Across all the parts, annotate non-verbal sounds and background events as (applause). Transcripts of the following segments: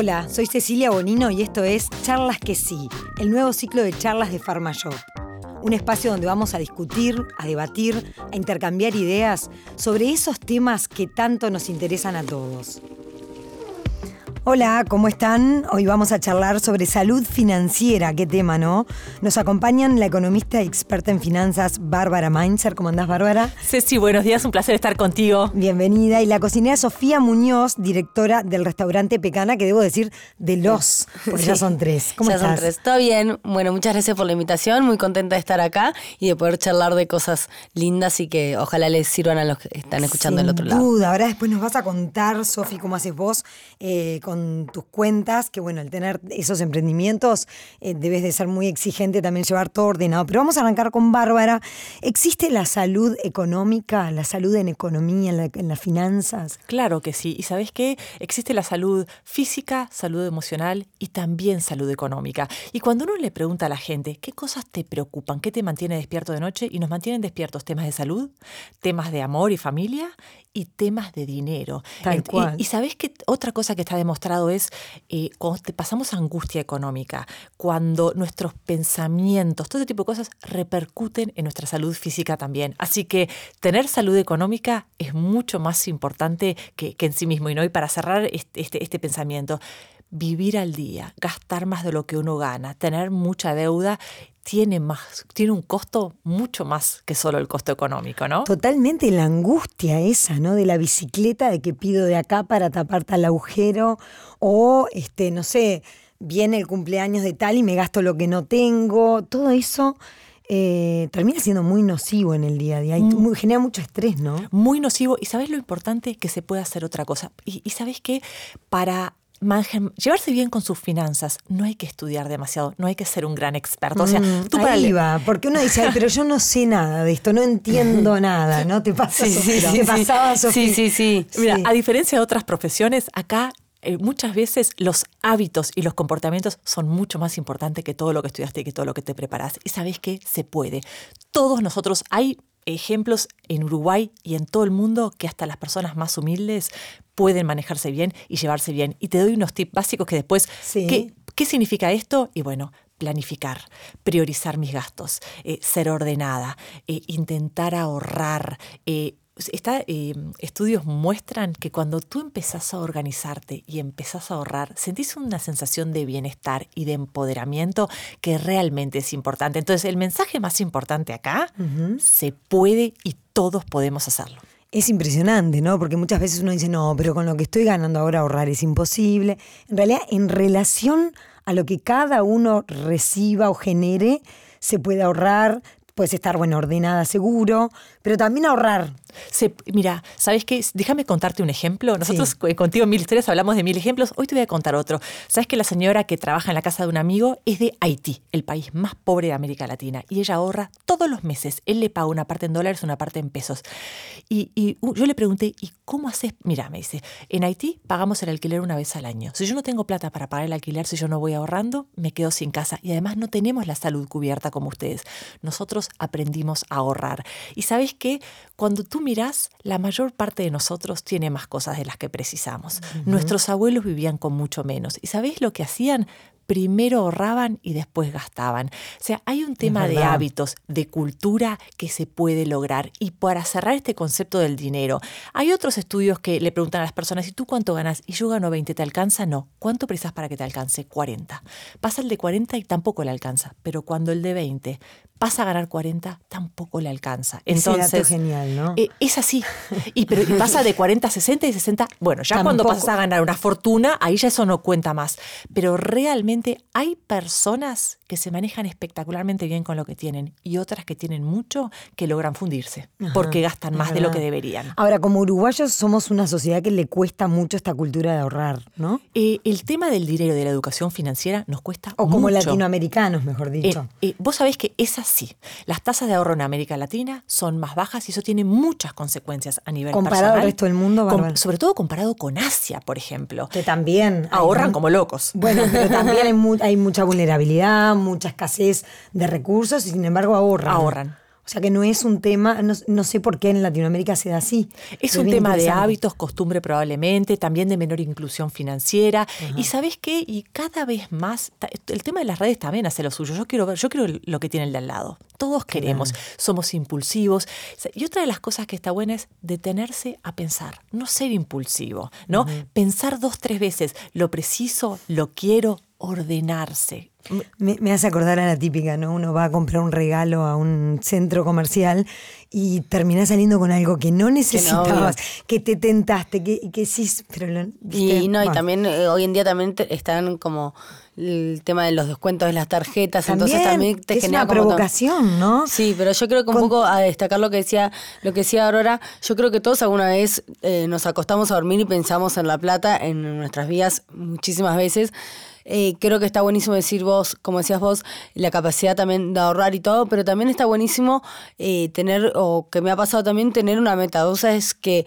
Hola, soy Cecilia Bonino y esto es Charlas que sí, el nuevo ciclo de charlas de PharmaShop. Un espacio donde vamos a discutir, a debatir, a intercambiar ideas sobre esos temas que tanto nos interesan a todos. Hola, ¿cómo están? Hoy vamos a charlar sobre salud financiera. Qué tema, ¿no? Nos acompañan la economista y experta en finanzas Bárbara Mainzer. ¿Cómo andás, Bárbara? Ceci, buenos días, un placer estar contigo. Bienvenida. Y la cocinera Sofía Muñoz, directora del restaurante Pecana, que debo decir de los, porque ya son tres. ¿Cómo ya estás? son tres. Todo bien. Bueno, muchas gracias por la invitación. Muy contenta de estar acá y de poder charlar de cosas lindas y que ojalá les sirvan a los que están escuchando Sin del otro lado. duda. Ahora después nos vas a contar, Sofi, cómo haces vos eh, con tus cuentas, que bueno, al tener esos emprendimientos eh, debes de ser muy exigente también llevar todo ordenado. Pero vamos a arrancar con Bárbara. ¿Existe la salud económica, la salud en economía, en, la- en las finanzas? Claro que sí. ¿Y sabes qué? Existe la salud física, salud emocional y también salud económica. Y cuando uno le pregunta a la gente, ¿qué cosas te preocupan? ¿Qué te mantiene despierto de noche? Y nos mantienen despiertos temas de salud, temas de amor y familia y temas de dinero. Tal Y- cual. Y, sabes que otra cosa que está es eh, cuando pasamos angustia económica, cuando nuestros pensamientos, todo ese tipo de cosas repercuten en nuestra salud física también. Así que tener salud económica es mucho más importante que, en sí mismo. Y no, y para cerrar este, este pensamiento, vivir al día, gastar más de lo que uno gana, tener mucha deuda, tiene más, tiene un costo mucho más que solo el costo económico, ¿no? Totalmente la angustia esa, ¿no? De la bicicleta, de que pido de acá para tapar tal agujero, o este, no sé, viene el cumpleaños de tal y me gasto lo que no tengo. Todo eso eh, termina siendo muy nocivo en el día a día y muy- genera mucho estrés, ¿no? muy nocivo. Y sabes lo importante que se puede hacer otra cosa. Y, y sabes que para manje- llevarse bien con sus finanzas no hay que estudiar demasiado, no hay que ser un gran experto. O sea, Mm, tú para ahí va, porque uno dice, "Ay, pero yo no sé nada de esto, no entiendo (laughs) nada, ¿no? ¿Te pasa, Sí, sí, sí, ¿Te sí. pasaba? Sí, sí, sí. Mira, Sí. a diferencia de otras profesiones, acá eh, muchas veces los hábitos y los comportamientos son mucho más importantes que todo lo que estudiaste y que todo lo que te preparas. Y sabes que se puede. Todos nosotros hay ejemplos en Uruguay y en todo el mundo que hasta las personas más humildes pueden manejarse bien y llevarse bien. Y te doy unos tips básicos que después... Sí. ¿qué, qué significa esto? Y bueno, planificar, priorizar mis gastos, eh, ser ordenada, eh, intentar ahorrar. eh, Está, eh, estudios muestran que cuando tú empezás a organizarte y empezás a ahorrar, sentís una sensación de bienestar y de empoderamiento que realmente es importante. Entonces, el mensaje más importante acá, se puede y todos podemos hacerlo. Es impresionante, ¿no? Porque muchas veces uno dice, no, pero con lo que estoy ganando ahora ahorrar es imposible. En realidad, en relación a lo que cada uno reciba o genere, se puede ahorrar, puedes estar, bueno, ordenada, seguro, pero también ahorrar. Se- mira, ¿sabes qué? Déjame contarte un ejemplo. Nosotros eh, contigo en Mil Historias hablamos de mil ejemplos. Hoy te voy a contar otro. ¿Sabes que la señora que trabaja en la casa de un amigo es de Haití, el país más pobre de América Latina? Y ella ahorra todos los meses. Él le paga una parte en dólares, una parte en pesos. Y, y, uh, yo le pregunté, ¿y cómo haces? Mira, me dice, en Haití pagamos el alquiler una vez al año. Si yo no tengo plata para pagar el alquiler, si yo no voy ahorrando, me quedo sin casa. Y además no tenemos la salud cubierta como ustedes. Nosotros aprendimos a ahorrar. Y sabes qué? Cuando tú miras, la mayor parte de nosotros tiene más cosas de las que precisamos. Nuestros abuelos vivían con mucho menos. ¿Y sabéis lo que hacían? Primero ahorraban y después gastaban. O sea, hay un tema de hábitos, de cultura que se puede lograr. Y para cerrar este concepto del dinero, hay otros estudios que le preguntan a las personas, ¿y tú cuánto ganas? Y yo gano 20, ¿te alcanza? No. ¿Cuánto precisas para que te alcance? 40. Pasa el de 40 y tampoco le alcanza. Pero cuando el de 20 pasa a ganar 40, tampoco le alcanza. Ese dato Entonces, genial, ¿no? eh, es así. Y, pero, y pasa de 40 a 60 y 60. Bueno, ya cuando pasas a ganar una fortuna, ahí ya eso no cuenta más. Pero realmente hay personas que se manejan espectacularmente bien con lo que tienen y otras que tienen mucho que logran fundirse porque gastan más de lo que deberían. Ahora, como uruguayos somos una sociedad que le cuesta mucho esta cultura de ahorrar, ¿no? Eh, el tema del dinero y de la educación financiera nos cuesta O como mucho. latinoamericanos, mejor Eh, dicho. eh, vos sabés que es así. Las tasas de ahorro en América Latina son más bajas y eso tiene muchas consecuencias a nivel Comparado al personal. resto del mundo, sobre todo comparado con Asia, por ejemplo. que también Ahorran como locos. Bueno, pero también hay, mu- hay mucha vulnerabilidad, mucha escasez de recursos y sin embargo ahorran. Ahorran. O sea que no es un tema, no, sé por qué en Latinoamérica se da así. Es un tema de hábitos, costumbre probablemente, también de menor inclusión financiera. Y sabes qué, y cada vez más, el tema de las redes también hace lo suyo. Yo quiero ver, yo quiero lo que tiene el de al lado. Todos queremos, somos impulsivos. Y otra de las cosas que está buena es detenerse a pensar, no ser impulsivo, ¿no? Pensar dos, tres veces, lo preciso, lo quiero, ordenarse. Me, hace acordar a la típica, ¿no? Uno va a comprar un regalo a un centro comercial y termina saliendo con algo que no necesitabas, que, te tentaste, que, que sí, pero Y no, y también eh, hoy en día también están como el tema de los descuentos de las tarjetas, entonces también te es genera una provocación, ¿no? Sí, pero yo creo que un poco a destacar lo que decía, lo que decía Aurora, yo creo que todos alguna vez eh, nos acostamos a dormir y pensamos en la plata en nuestras vidas muchísimas veces. Eh, creo que está buenísimo decir vos, como decías vos, la capacidad también de ahorrar y todo, pero también está buenísimo eh, tener, o que me ha pasado también, tener una meta. O sea, es que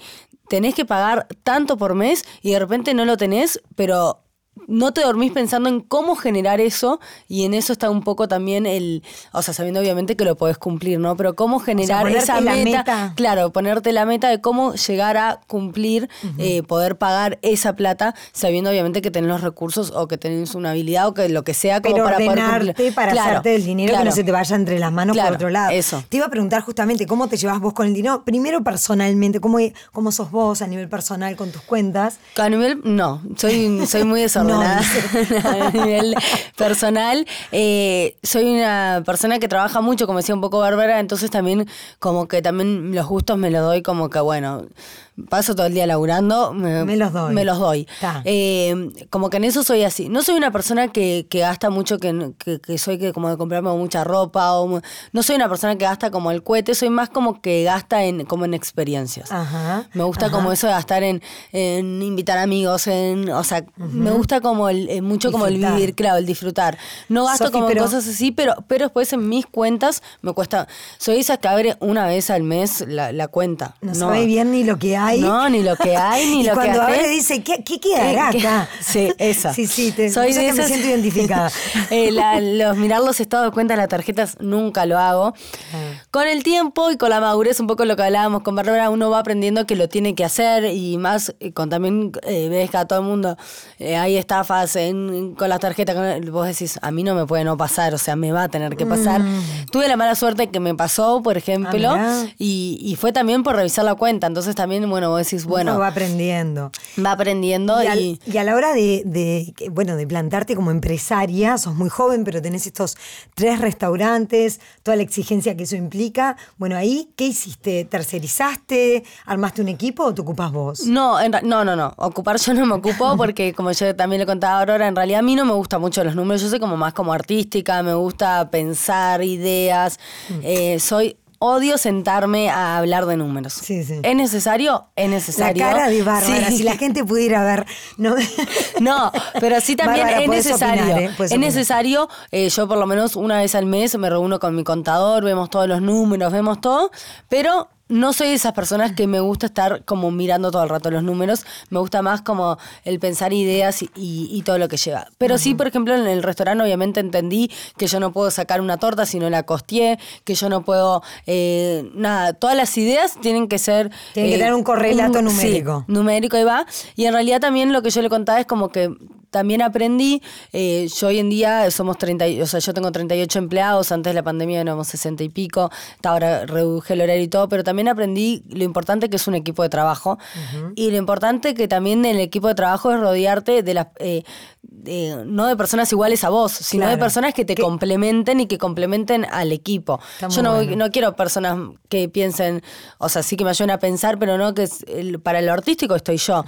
tenés que pagar tanto por mes y de repente no lo tenés, pero no te dormís pensando en cómo generar eso y en eso está un poco también el, o sea, sabiendo obviamente que lo podés cumplir, ¿no? Pero cómo generar esa meta, claro, ponerte la meta de cómo llegar a cumplir, eh, poder pagar esa plata, sabiendo obviamente que tenés los recursos o que tenés una habilidad o que lo que sea como para poder para hacerte el dinero que no se te vaya entre las manos por otro lado. Eso. Te iba a preguntar justamente cómo te llevas vos con el dinero, primero personalmente, cómo, cómo sos vos a nivel personal con tus cuentas. A nivel, no, soy, soy muy desordenada. A nivel personal. Eh, soy una persona que trabaja mucho, como decía un poco Bárbara, entonces también como que también los gustos me los doy como que, bueno, paso todo el día laburando, me, los doy. Me los doy. Eh, como que en eso soy así. No soy una persona que, gasta mucho, que, que, soy que como de comprarme mucha ropa. O, no soy una persona que gasta como el cohete, soy más como que gasta en como en experiencias. me gusta como eso de gastar en, invitar amigos, en, o sea, me gusta como el, eh, mucho como el vivir, claro, el disfrutar. No gasto como cosas así, pero, pero después en mis cuentas me cuesta. Soy esa que abre una vez al mes la, cuenta. No, no sabe bien ni lo que hay no, ni lo que hay, ni (laughs) lo que cuando abre dice, ¿qué, qué quedará acá? (laughs) Sí, esa. Sí, sí, te, Soy de me siento identificada. (laughs) eh, los mirar los estados de cuenta de las tarjetas nunca lo hago. Ah. Con el tiempo y con la madurez, un poco lo que hablábamos con Bárbara, uno va aprendiendo que lo tiene que hacer y más eh, con también eh, ves que a todo el mundo eh, hay estafas en, con las tarjetas. vos decís, a mí no me puede no pasar, o sea, me va a tener que pasar. Mm. Tuve la mala suerte que me pasó, por ejemplo, ah, y, y, fue también por revisar la cuenta. Entonces también, bueno, vos decís, bueno. va aprendiendo. Va aprendiendo y. Y, a la hora de, bueno, de plantarte como empresaria, sos muy joven, pero tenés estos tres restaurantes, toda la exigencia que eso implica. Bueno, ahí, ¿qué hiciste? ¿Tercerizaste? ¿Armaste un equipo o te ocupas vos? No, no, no, no. Ocupar yo no me ocupo (laughs) porque, como yo también le contaba a Aurora, en realidad a mí no me gustan mucho los números. Yo soy como más como artística, me gusta pensar ideas. Mm. Eh, soy odio sentarme a hablar de números. Sí, sí. ¿Es necesario? Es necesario. La cara de Bárbara, si la gente pudiera ver. No, (laughs) no pero sí también es necesario. ¿eh? Es necesario, eh, yo por lo menos una vez al mes me reúno con mi contador, vemos todos los números, vemos todo, pero no soy de esas personas que me gusta estar como mirando todo el rato los números. Me gusta más como el pensar ideas y, todo lo que lleva. Pero sí, por ejemplo, en el restaurante obviamente entendí que yo no puedo sacar una torta si no la costeé, que yo no puedo... Eh, nada, todas las ideas tienen que ser... Tienen que tener un correlato numérico. numérico, y va. Y en realidad también lo que yo le contaba es como que también aprendí, eh, yo hoy en día somos 30, o sea, yo tengo 38 empleados, antes de la pandemia éramos 60 y pico, ahora reduje el horario y todo, pero también aprendí lo importante que es un equipo de trabajo y lo importante que también en el equipo de trabajo es rodearte de las... Eh, no de personas iguales a vos, sino de personas que te complementen y que complementen al equipo. Yo no, no, quiero personas que piensen, o sea, sí que me ayuden a pensar, pero no que para lo artístico estoy yo.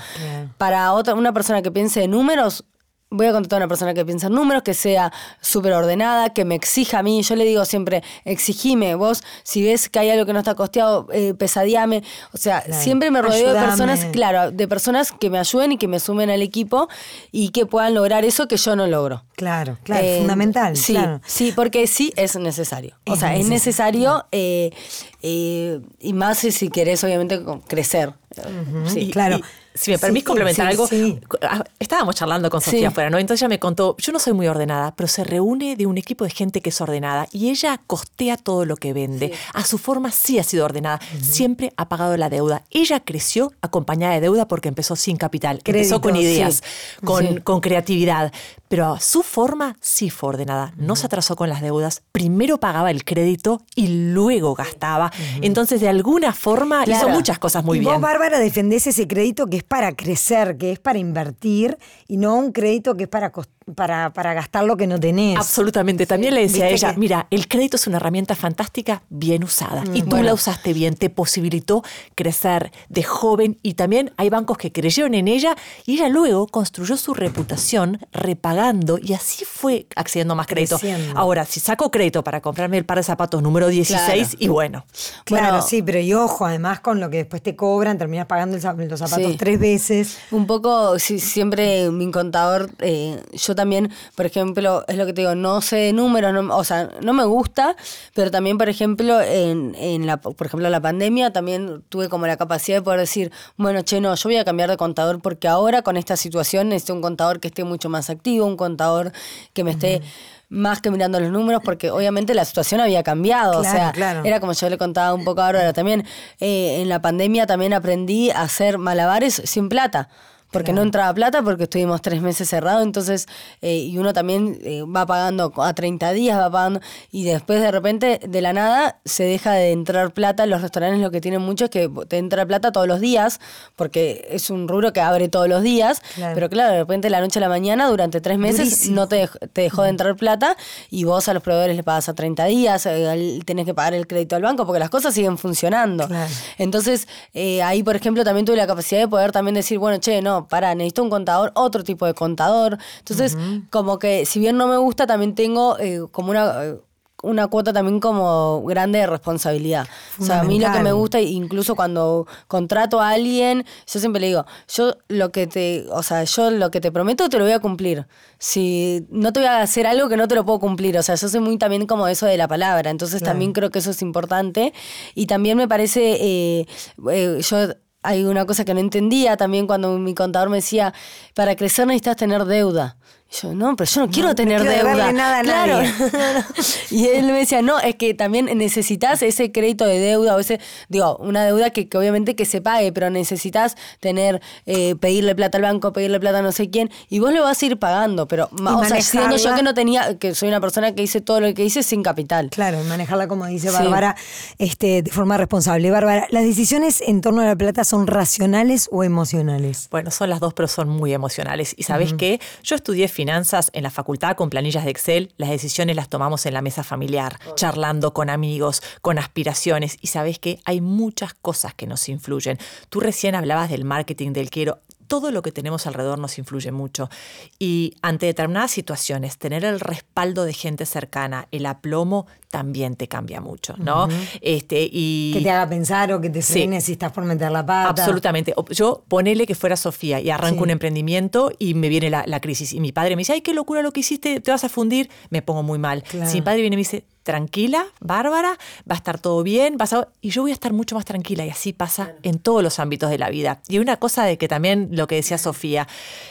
Para otra, una persona que piense de números, voy a contratar a una persona que piensa en números, que sea súper ordenada, que me exija a mí. Yo le digo siempre, exigime, vos, si ves que hay algo que no está costeado, eh, pesadíame. O sea, siempre me rodeo de personas, claro, de personas que me ayuden y que me sumen al equipo y que puedan lograr eso que yo no logro. Claro, claro, eh, fundamental. Sí, sí, porque sí es necesario. o sea, es necesario. Eh, eh, y más si querés, obviamente, crecer. Sí, claro. si me permitís complementar algo, ah, estábamos charlando con Sofía afuera, ¿no? Entonces ella me contó, yo no soy muy ordenada, pero se reúne de un equipo de gente que es ordenada y ella costea todo lo que vende. A su forma sí ha sido ordenada, siempre ha pagado la deuda. Ella creció acompañada de deuda porque empezó sin capital, empezó con ideas, con, con creatividad, pero a su forma sí fue ordenada. No se atrasó con las deudas, primero pagaba el crédito y luego gastaba. Entonces, de alguna forma, hizo muchas cosas muy bien. Para defender ese crédito que es para crecer, que es para invertir y no un crédito que es para para, para gastar lo que no tenés. Absolutamente. También le decía a ella, mira, el crédito es una herramienta fantástica bien usada y mm, tú la usaste bien, te posibilitó crecer de joven y también hay bancos que creyeron en ella y ella luego construyó su reputación repagando y así fue accediendo a más crédito. Ahora, si saco crédito para comprarme el par de zapatos número 16 y bueno. Claro, sí, pero y ojo, además con lo que después te cobran, terminas pagando los zapatos tres veces. Un poco, si siempre mi contador, eh, yo también, por ejemplo, es lo que te digo, no sé de números, o sea, no me gusta, pero también, por ejemplo, en, en la, por ejemplo, la pandemia también tuve como la capacidad de poder decir, bueno, che, no, yo voy a cambiar de contador porque ahora con esta situación necesito un contador que esté mucho más activo, un contador que me esté más que mirando los números, porque obviamente la situación había cambiado. o sea, era como yo le contaba un poco ahora, también eh, en la pandemia también aprendí a hacer malabares sin plata porque no entraba plata, porque estuvimos tres meses cerrados, entonces, eh, y uno también eh, va pagando a 30 días, va pagando, y después de repente, de la nada, se deja de entrar plata. Los restaurantes lo que tienen mucho es que te entra plata todos los días, porque es un rubro que abre todos los días, pero claro, de repente, de la noche a la mañana, durante tres meses, no te, te, dejó de entrar plata, y vos a los proveedores le pagas a 30 días, eh, tenés que pagar el crédito al banco, porque las cosas siguen funcionando. Entonces, ahí, por ejemplo, también tuve la capacidad de poder también decir, bueno, che, no, para, necesito un contador, otro tipo de contador. Entonces, como que si bien no me gusta, también tengo eh, como una... Eh, una cuota también como grande de responsabilidad. O sea, a mí lo que me gusta, incluso cuando contrato a alguien, yo siempre le digo, yo lo que te, o sea, yo lo que te prometo te lo voy a cumplir. Si no te voy a hacer algo que no te lo puedo cumplir, o sea, yo soy muy también como eso de la palabra, entonces también creo que eso es importante y también me parece, eh, yo hay una cosa que no entendía también cuando mi contador me decía, para crecer necesitas tener deuda. Yo, no, pero yo no quiero tener deuda. Nada a claro. (laughs) y él me decía, no, es que también necesitas ese crédito de deuda, o ese, digo, una deuda que, obviamente que se pague, pero necesitas tener, eh, pedirle plata al banco, pedirle plata a no sé quién, y vos lo vas a ir pagando, pero, o sea, siendo yo que no tenía, que soy una persona que hice todo lo que hice sin capital. Claro, manejarla como dice Bárbara, este, de forma responsable. Bárbara, ¿las decisiones en torno a la plata son racionales o emocionales? Bueno, son las dos, pero son muy emocionales. Y sabes qué, yo estudié finanzas en la facultad con planillas de Excel, las decisiones las tomamos en la mesa familiar, charlando con amigos, con aspiraciones. Y sabes que hay muchas cosas que nos influyen. Tú recién hablabas del marketing del quiero todo lo que tenemos alrededor nos influye mucho. Y ante determinadas situaciones, tener el respaldo de gente cercana, el aplomo, también te cambia mucho, ¿no? este, y, que te haga pensar o que te frene si estás por meter la pata. Absolutamente. Yo ponele que fuera Sofía y arranco un emprendimiento y me viene la, crisis. Y mi padre me dice, ay, qué locura lo que hiciste, te vas a fundir. Me pongo muy mal. Si mi padre viene y me dice, tranquila, Bárbara, va a estar todo bien, vas y yo voy a estar mucho más tranquila y así pasa en todos los ámbitos de la vida. Y una cosa de que también lo que decía Sofía,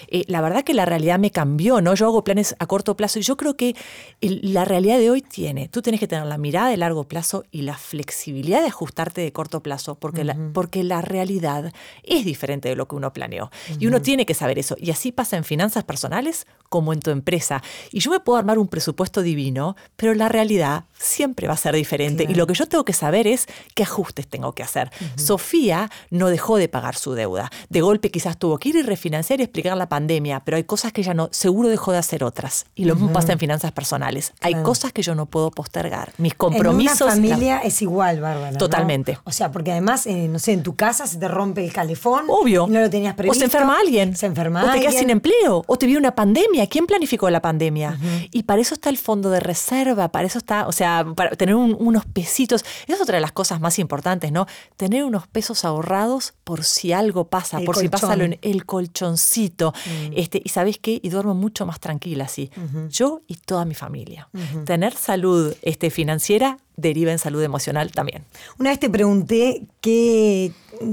eh, la verdad que la realidad me cambió, ¿no? Yo hago planes a corto plazo y yo creo que la realidad de hoy tiene, tú tienes que tener la mirada de largo plazo y la flexibilidad de ajustarte de corto plazo, porque, la, porque la realidad es diferente de lo que uno planeó. Y uno tiene que saber eso. Y así pasa en finanzas personales como en tu empresa. Y yo me puedo armar un presupuesto divino, pero la realidad siempre va a ser diferente. Y lo que yo tengo que saber es qué ajustes tengo que hacer. Sofía no dejó de pagar su deuda. De golpe quizás tuvo que ir y refinanciar y explicar la pandemia, pero hay cosas que ella no, seguro dejó de hacer otras. Y lo mismo pasa en finanzas personales. Hay cosas que yo no puedo postergar. Mis compromisos. En una familia es igual, Bárbara. Totalmente. O sea, porque además, eh, no sé, en tu casa se te rompe el calefón. Obvio. No lo tenías previsto. O se enferma alguien. Se enferma O te quedas sin empleo. O te viene una pandemia. ¿Quién planificó la pandemia? Y para eso está el fondo de reserva. Para eso está, o sea, para tener unos pesitos. Es otra de las cosas más importantes, ¿no? Tener unos pesos ahorrados por si algo pasa, por si pasa lo en el colchoncito. Mm. Este, y sabes qué? Y duermo mucho más tranquila así. Yo y toda mi familia. Tener salud este, financiera deriva en salud emocional también. Una vez te pregunté qué,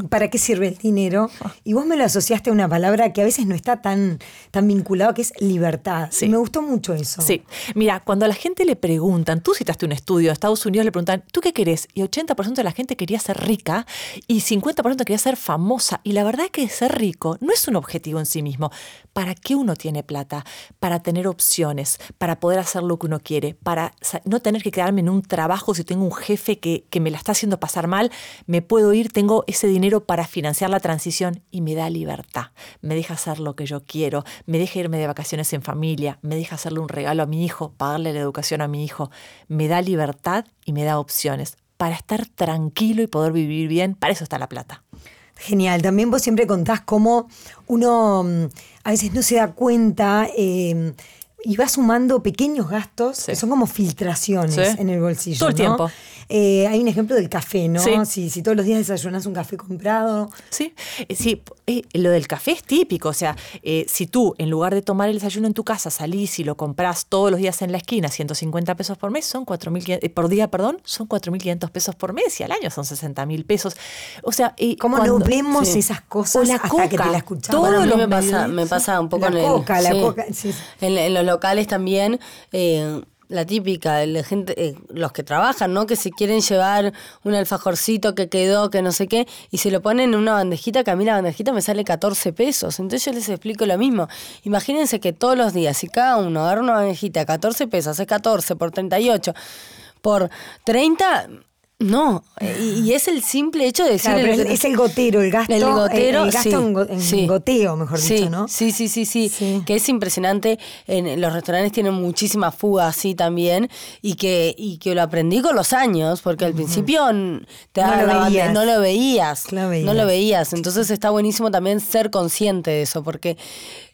para qué sirve el dinero y vos me lo asociaste a una palabra que a veces no está tan, tan vinculado, que es libertad. Sí. Y me gustó mucho eso. Sí, mira, cuando a la gente le preguntan, tú citaste un estudio, a Estados Unidos le preguntan, ¿tú qué querés? Y 80% de la gente quería ser rica y 50% quería ser famosa. Y la verdad es que ser rico no es un objetivo en sí mismo. ¿Para qué uno tiene plata? Para tener opciones, para poder hacer lo que uno quiere, para no tener que quedarme en un trabajo si tengo un jefe que, que me la está haciendo pasar mal, me puedo ir, tengo ese dinero para financiar la transición y me da libertad. Me deja hacer lo que yo quiero, me deja irme de vacaciones en familia, me deja hacerle un regalo a mi hijo, pagarle la educación a mi hijo. Me da libertad y me da opciones para estar tranquilo y poder vivir bien. Para eso está la plata. Genial. También vos siempre contás cómo uno mm, a veces no se da cuenta eh, y va sumando pequeños gastos Sí. que son como filtraciones Sí. en el bolsillo. Todo el ¿no? tiempo. Eh, hay un ejemplo del café, ¿no? Sí. Si, si todos los días desayunas un café comprado. Sí, eh, sí eh, lo del café es típico. O sea, eh, si tú en lugar de tomar el desayuno en tu casa salís y lo compras todos los días en la esquina, 150 pesos por mes, son 4.500, eh, por día, perdón, son 4.500 pesos por mes y al año son 60.000 pesos. O sea, eh, ¿Cómo cuando- no vemos Sí. esas cosas O la hasta coca, que te la escuchamos? mí los me pasa, me pasa un poco La en el. coca, la sí. coca. En, en los locales también. eh, la típica, la gente, eh, los que trabajan, ¿no? Que se quieren llevar un alfajorcito que quedó, que no sé qué, y se lo ponen en una bandejita, que a mí la bandejita me sale 14 pesos. Entonces yo les explico lo mismo. Imagínense que todos los días, si cada uno agarra una bandejita, 14 pesos, es 14 por 38, por 30, no. Y, y es el simple hecho de decir... Claro, el- es el gotero, el gasto, el gotero, el gasto sí, en, go- en sí. goteo, mejor Sí, dicho, ¿no? Sí, sí, sí, sí. Que es impresionante. En los restaurantes tienen muchísima fuga así también. Y que, y que lo aprendí con los años, porque al principio te No lo veías. no lo veías. No lo veías. Entonces está buenísimo también ser consciente de eso, porque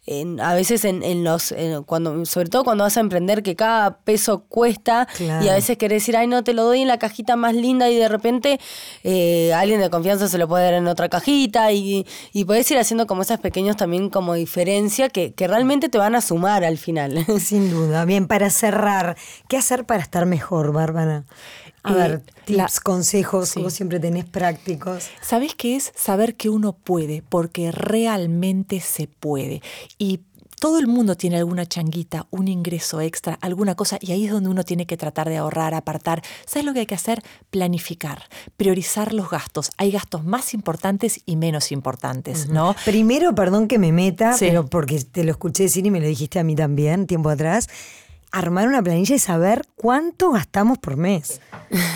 en- a veces en, en los, en- cuando, sobre todo cuando vas a emprender, que cada peso cuesta Claro. y a veces querés decir, ay, no, te lo doy en la cajita más linda y de repente eh, alguien de confianza se lo puede dar en otra cajita y, y puedes ir haciendo como esas pequeños también como diferencia que, que realmente te van a sumar al final. Sin duda. Bien, para cerrar, ¿qué hacer para estar mejor, Bárbara? A Eh, ver, tips, la- consejos, Sí. vos siempre tenés prácticos. ¿Sabés qué es? Saber que uno puede, porque realmente se puede. Y todo el mundo tiene alguna changuita, un ingreso extra, alguna cosa, y ahí es donde uno tiene que tratar de ahorrar, apartar. ¿Sabes lo que hay que hacer? Planificar, priorizar los gastos. Hay gastos más importantes y menos importantes, ¿no? Primero, perdón que me meta, Sí. pero porque te lo escuché decir y me lo dijiste a mí también tiempo atrás. Armar una planilla y saber cuánto gastamos por mes.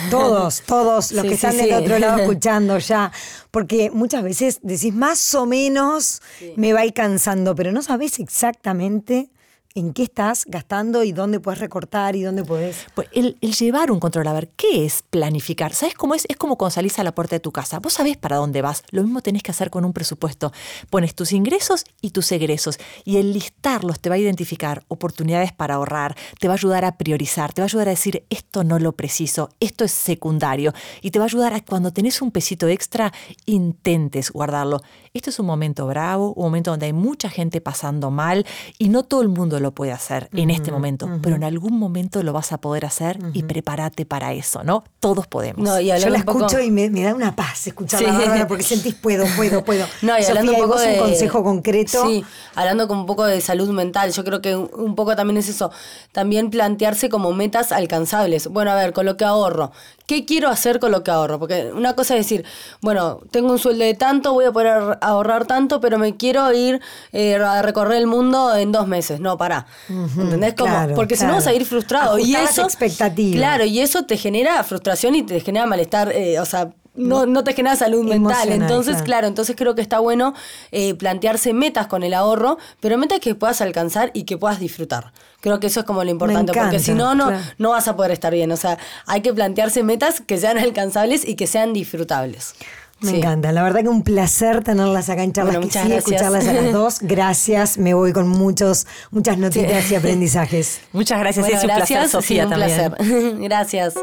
Todos, (laughs) todos los Sí, que sí, están del sí. otro lado (laughs) escuchando ya. Porque muchas veces decís más o menos me va alcanzando, pero no sabes exactamente en qué estás gastando y dónde puedes recortar y dónde puedes. Pues el, llevar un control, a ver, ¿qué es planificar? ¿Sabes cómo es? Es como cuando salís a la puerta de tu casa. Vos sabés para dónde vas. Lo mismo tenés que hacer con un presupuesto. Pones tus ingresos y tus egresos. Y el listarlos te va a identificar oportunidades para ahorrar, te va a ayudar a priorizar, te va a ayudar a decir, esto no lo preciso, esto es secundario. Y te va a ayudar a cuando tenés un pesito extra, intentes guardarlo. Esto es un momento bravo, un momento donde hay mucha gente pasando mal y no todo el mundo lo puede hacer en este momento, pero en algún momento lo vas a poder hacer y prepárate para eso, ¿no? Todos podemos. No, y Yo la poco- escucho y me, me da una paz escucharla, Sí. Porque sentís puedo, puedo, puedo. (laughs) No, y Sofía, hablando un ¿y poco vos de un consejo concreto. Sí, hablando como un poco de salud mental, yo creo que un, un poco también es eso, también plantearse como metas alcanzables. Bueno, a ver, con lo que ahorro, ¿qué quiero hacer con lo que ahorro? Porque una cosa es decir, bueno, tengo un sueldo de tanto, voy a poder ahor- ahorrar tanto, pero me quiero ir eh, a recorrer el mundo en dos meses. No, pará. ¿Entendés? Como, claro, porque si no vas a ir frustrado. y eso, expectativas. Claro, y eso te genera frustración y te genera malestar, eh, o sea, no, no te genera salud mental. Emocional, Entonces, claro. claro, entonces creo que está bueno eh, plantearse metas con el ahorro, pero metas que puedas alcanzar y que puedas disfrutar. Creo que eso es como lo importante, porque si no, no, claro. no vas a poder estar bien. O sea, hay que plantearse metas que sean alcanzables y que sean disfrutables. Me Sí. encanta, la verdad que un placer tenerlas acá en charlas Bueno, que sí, gracias. escucharlas a las (laughs) dos. Gracias, me voy con muchos, muchas notitas y (laughs) aprendizajes. Muchas gracias, Bueno, es un placer, gracias, Sofía, sí, un también. placer. (laughs) gracias.